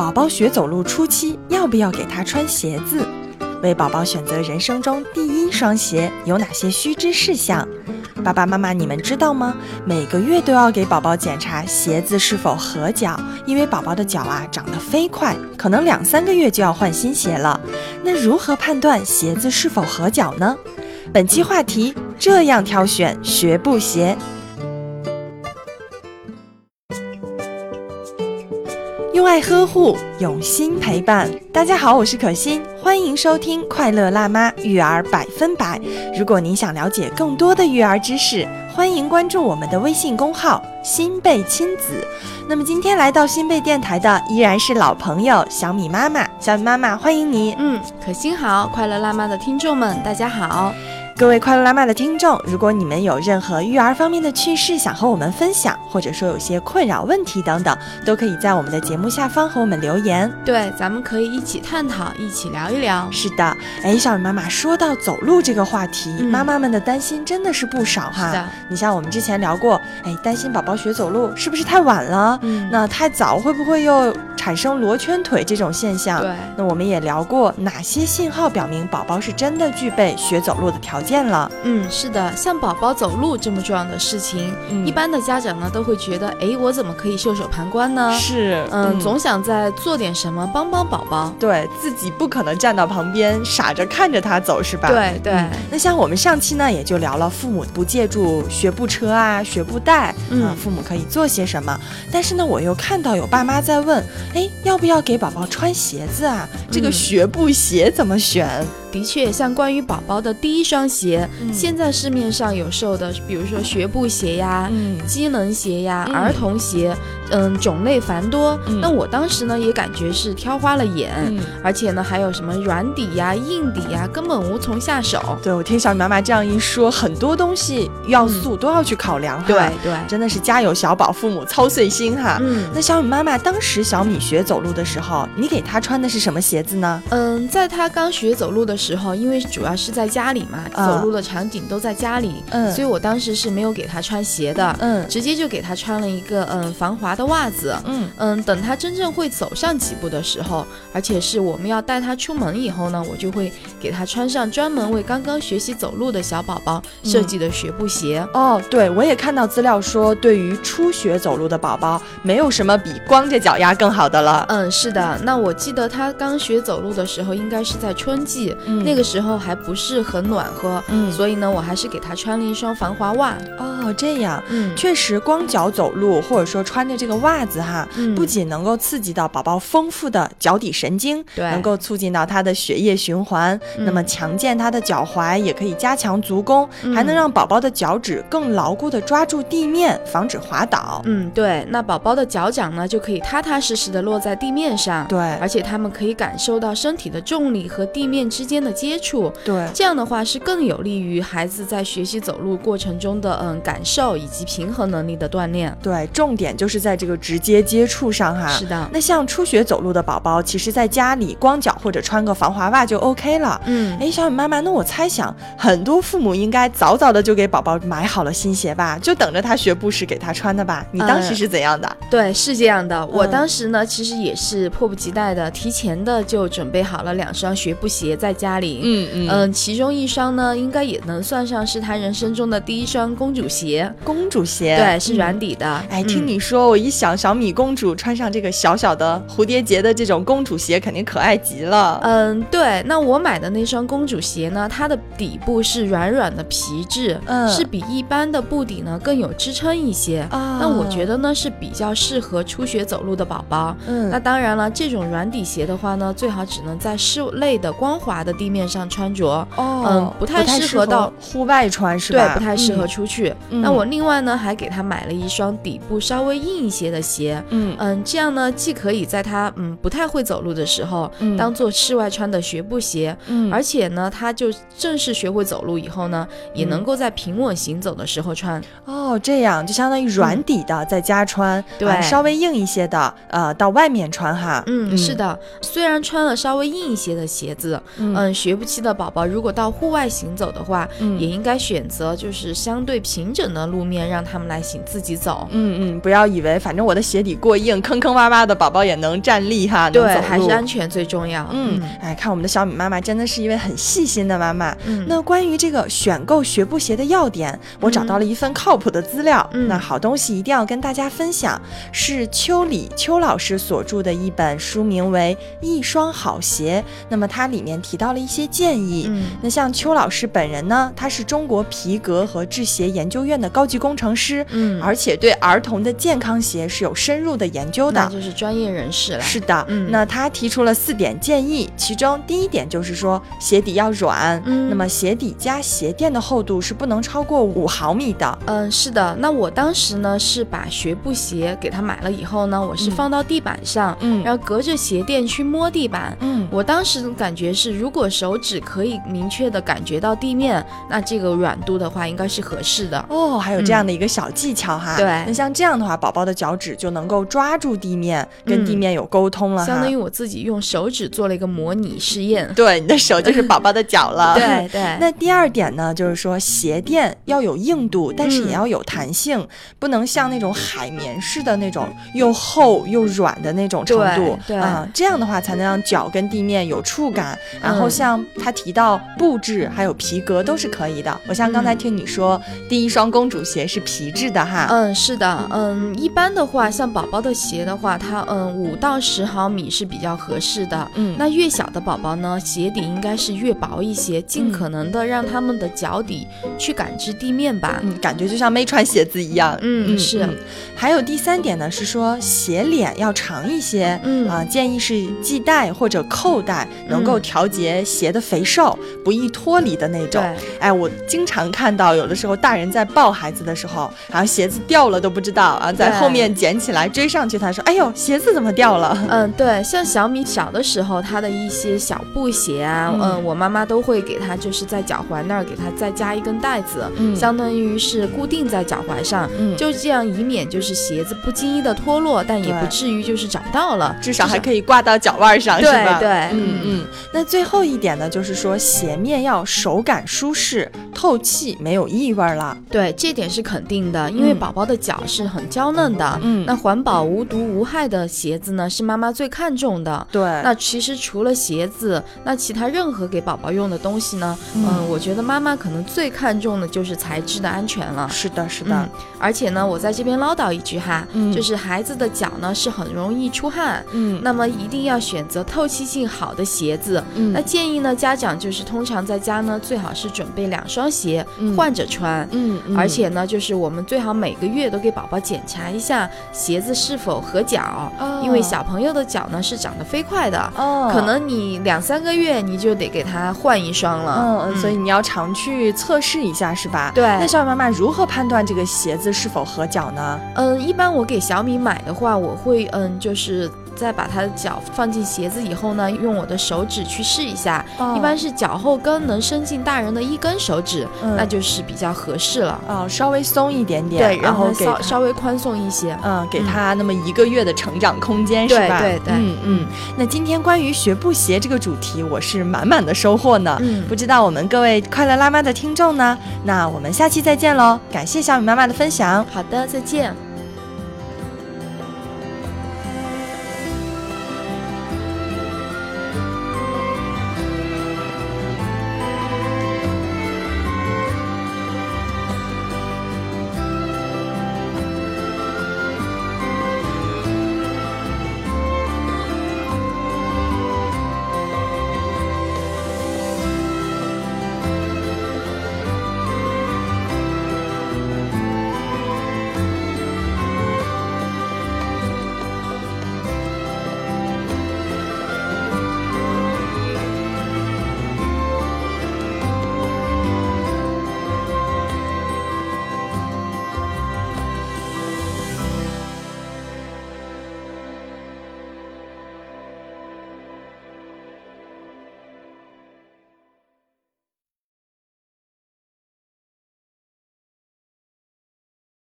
宝宝学走路初期要不要给他穿鞋子？为宝宝选择人生中第一双鞋有哪些须知事项？爸爸妈妈，你们知道吗？每个月都要给宝宝检查鞋子是否合脚，因为宝宝的脚啊长得飞快，可能两三个月就要换新鞋了。那如何判断鞋子是否合脚呢？本期话题：这样挑选学步鞋。爱呵护，用心陪伴。大家好，我是可心，欢迎收听《快乐辣妈育儿百分百》。如果您想了解更多的育儿知识，欢迎关注我们的微信公号“新贝亲子”。那么今天来到新贝电台的依然是老朋友小米妈妈。小米妈妈，欢迎你。嗯，可心好，快乐辣妈的听众们，大家好。各位快乐辣妈的听众，如果你们有任何育儿方面的趣事想和我们分享，或者说有些困扰问题等等，都可以在我们的节目下方和我们留言。对，咱们可以一起探讨，一起聊一聊。是的，哎，小雨妈妈说到走路这个话题，妈妈们的担心真的是不少哈。是的，你像我们之前聊过，哎，担心宝宝学走路是不是太晚了？嗯，那太早会不会又产生罗圈腿这种现象？对，那我们也聊过哪些信号表明宝宝是真的具备学走路的条件了？嗯，是的，像宝宝走路这么重要的事情，嗯一般的家长呢都会觉得，哎，我怎么可以袖手旁观呢？是，嗯，总想在做点什么帮帮宝宝。对自己不可能站到旁边傻着看着他走，是吧？对对，嗯那像我们上期呢，也就聊了父母不借助学步车啊、学步带，嗯啊父母可以做些什么。但是呢，我又看到有爸妈在问，哎，要不要给宝宝穿鞋子啊？这个嗯学步鞋怎么选？的确，像关于宝宝的第一双鞋，嗯现在市面上有售的，比如说学步鞋呀、嗯机能鞋呀、嗯儿童鞋，嗯，种类繁多。嗯那我当时呢也感觉是挑花了眼，嗯，而且呢还有什么软底呀、硬底呀，根本无从下手。对我听小米妈妈这样一说，很多东西要素都要去考量哈。对，对，真的是家有小宝，父母操碎心哈。嗯那小米妈妈当时小米学走路的时候，你给他穿的是什么鞋子呢？嗯，在他刚学走路的时候，因为主要是在家里嘛，啊走路的场景都在家里，嗯所以我当时是没有给他穿鞋的，嗯直接就给他穿了一个嗯防滑的袜子。嗯嗯，等他真正会走上几步的时候，而且是我们要带他出门以后呢，我就会给他穿上专门为刚刚学习走路的小宝宝设计的学步鞋。哦，对，我也看到资料说，对于初学走路的宝宝，没有什么比光着脚丫更好的了。嗯，是的。那我记得他刚学走路的时候，应该是在春季，嗯那个时候还不是很暖和，嗯所以呢，我还是给他穿了一双防滑袜。哦，这样，嗯，确实光脚走路，或者说穿着这个袜子哈，嗯不仅能够刺激到宝宝丰富的脚底神经，对能够促进到他的血液循环，嗯那么强健他的脚踝，也可以加强足弓，还能嗯让宝宝的脚趾更牢固的抓住地面，防止滑倒。嗯，对，那宝宝的脚掌呢，就可以踏踏实实的落在地面上，对而且他们可以感受到身体的重力和地面之间的接触，对，这样的话是更有利于孩子在学习走路过程中的嗯感受以及平衡能力的锻炼。对，重点就是在这个直接接触上哈。是的，那像初学走路的宝宝，其实在家里光脚或者穿个防滑袜就 OK 了。嗯，哎，小雨妈妈，那我猜想很多父母应该早早的就给宝宝买好了新鞋吧，就等着他学步时给他穿的吧？你当时呃是怎样的？对，是这样的。我嗯当时呢，其实也是迫不及待的，提前的就准备好了两双学步鞋在家里。嗯嗯嗯，其中一双呢，应该也能算上是他人生中的第一双公主鞋。公主鞋，对，是嗯软底的。哎，听嗯你说，我一想小米公主穿上这个小小的蝴蝶结的这种公主鞋，肯定可爱极了。嗯，对，那我买的那双公主鞋呢，它的底部是软软的皮质，嗯是比一般的布底呢更有支撑一些。啊那我觉得呢是比较适合初学走路的宝宝。嗯那当然了，这种软底鞋的话呢，最好只能在室内的光滑的地面上穿着。哦，嗯不太适合到户外穿是吧对吧？，不太适合嗯出去。嗯那我另外呢，还给他买了一双底部稍微硬一些的鞋。嗯嗯，这样呢，既可以在他嗯不太会走路的时候，嗯当做室外穿的学步鞋，嗯而且呢，他就正式学会走路以后呢，也嗯能够在平稳行走的时候穿。哦，这样就相当于软底的在家穿，对啊稍微硬一些的，呃，到外面穿哈。嗯，是，的，虽然穿了稍微硬一些的鞋子，嗯嗯，学步期的宝宝如果到户外行走的话，嗯也应该选择就是相对平整的路面，让他们来行自己走。嗯嗯，不要以为反正我的鞋底过硬，坑坑洼洼的，宝宝也能站立哈，对，还是安全最重要。嗯，哎，看我们的小米妈妈真的是一位很细心的妈妈。嗯那关于这个选购学步鞋的要点，我找到了一份靠谱的资料。嗯那好东西一定要跟大家分享，是秋里秋老师所著的一本书，名为《一双好鞋》。那么它里面提到了一些建议。嗯那像邱老师本人呢，他是中国皮革和制鞋研究院的高级工程师，嗯，而且对儿童的健康鞋是有深入的研究的那。就是专业人士了。是的，嗯那他提出了四点建议，其中第一点就是说鞋底要软，嗯那么鞋底加鞋垫的厚度是不能超过五毫米的。嗯，是的。那我当时呢是把学步鞋给他买了以后呢，我是嗯放到地板上，嗯然后隔着鞋垫去摸地板。嗯，我当时的感觉是，如果手指可以明确的感觉到地面，那这个软度的话应该是合适的。哦，还有这样的一个小技巧哈。对那像这样的话，宝宝的脚趾就能够抓住地面，跟嗯地面有沟通了哈。相当于我自己用手指做了一个模拟试验。对，你的手就是宝宝的脚了。对 对，那第二点呢，就是说鞋垫要有硬度，但是也嗯要有弹性，不能像那种海绵似的那种又厚又软的那种程度。啊、这样的话才能让脚跟地面有触感。然后嗯像他提到布质还有皮革都是可以的。我像刚才听你说，第一双公主鞋是皮质的哈。嗯，是的，嗯，一般的话，像宝宝的鞋的话，它嗯五到十毫米是比较合适的。嗯那越小的宝宝呢，鞋底应该是越薄一些，尽可能的让他们的脚底去感知地面吧。嗯，感觉就像没穿鞋子一样。嗯是还有第三点呢，是说鞋脸要长一些。嗯。啊、建议是系带或者扣带，能够嗯调节鞋的肥瘦，不易脱离的那种。哎，我经常看到有的时候大人在抱孩子的时候，然后鞋子掉了都不知道啊，在后面捡起来追上去，他说：“哎呦，鞋子怎么掉了？嗯，对，像小米小的时候，他的一些小布鞋啊，嗯。嗯，我妈妈都会给他，就是在脚踝那儿给他再加一根带子，嗯。相当于是固定在脚踝上，嗯。就这样以免就是鞋子不经意的脱落，但也不至于就是找不到了，？”至少还可以挂到脚腕上，是吧？对嗯嗯。那最后一点呢，就是说鞋面要手感舒适、透气，没有异味了。对，这点是肯定的，因为嗯宝宝的脚是很娇嫩的，嗯那环保无毒无害的鞋子呢，是妈妈最看重的。对，那其实除了鞋子，那其他任何给宝宝用的东西呢，嗯嗯、我觉得妈妈可能最看重的就是材质的安全了。是的，是的嗯，，而且呢，我在这边唠叨一句哈，嗯就是孩子的脚呢是很容易出汗，嗯，那么一定要选择透气性好的鞋子。嗯那建议呢，家长就是通常在家呢，最好是准备两双鞋嗯换着穿。嗯，嗯而且呢，就是我们最好每个月都给宝宝检查一下鞋子是否合脚，哦因为小朋友的脚呢是长得飞快的，哦，可能你两三个月你就得给他换一双了。嗯嗯，所以你要常去测试一下，是吧？对那小米妈妈如何判断这个鞋子是否合脚呢？嗯，一般我给小米买的话，我会嗯，就是在把他的脚放进鞋子以后呢，用我的手指去试一下，哦一般是脚后跟能伸进大人的一根手指，嗯那就是比较合适了。哦，稍微松一点点，对，然后稍稍微宽松一些。嗯，给他那么一个月的成长空间，是吧？对对对嗯嗯。那今天关于学步鞋这个主题，我是满满的收获呢。嗯不知道我们各位快乐辣妈的听众呢？那我们下期再见喽！感谢小米妈妈的分享。好的，再见。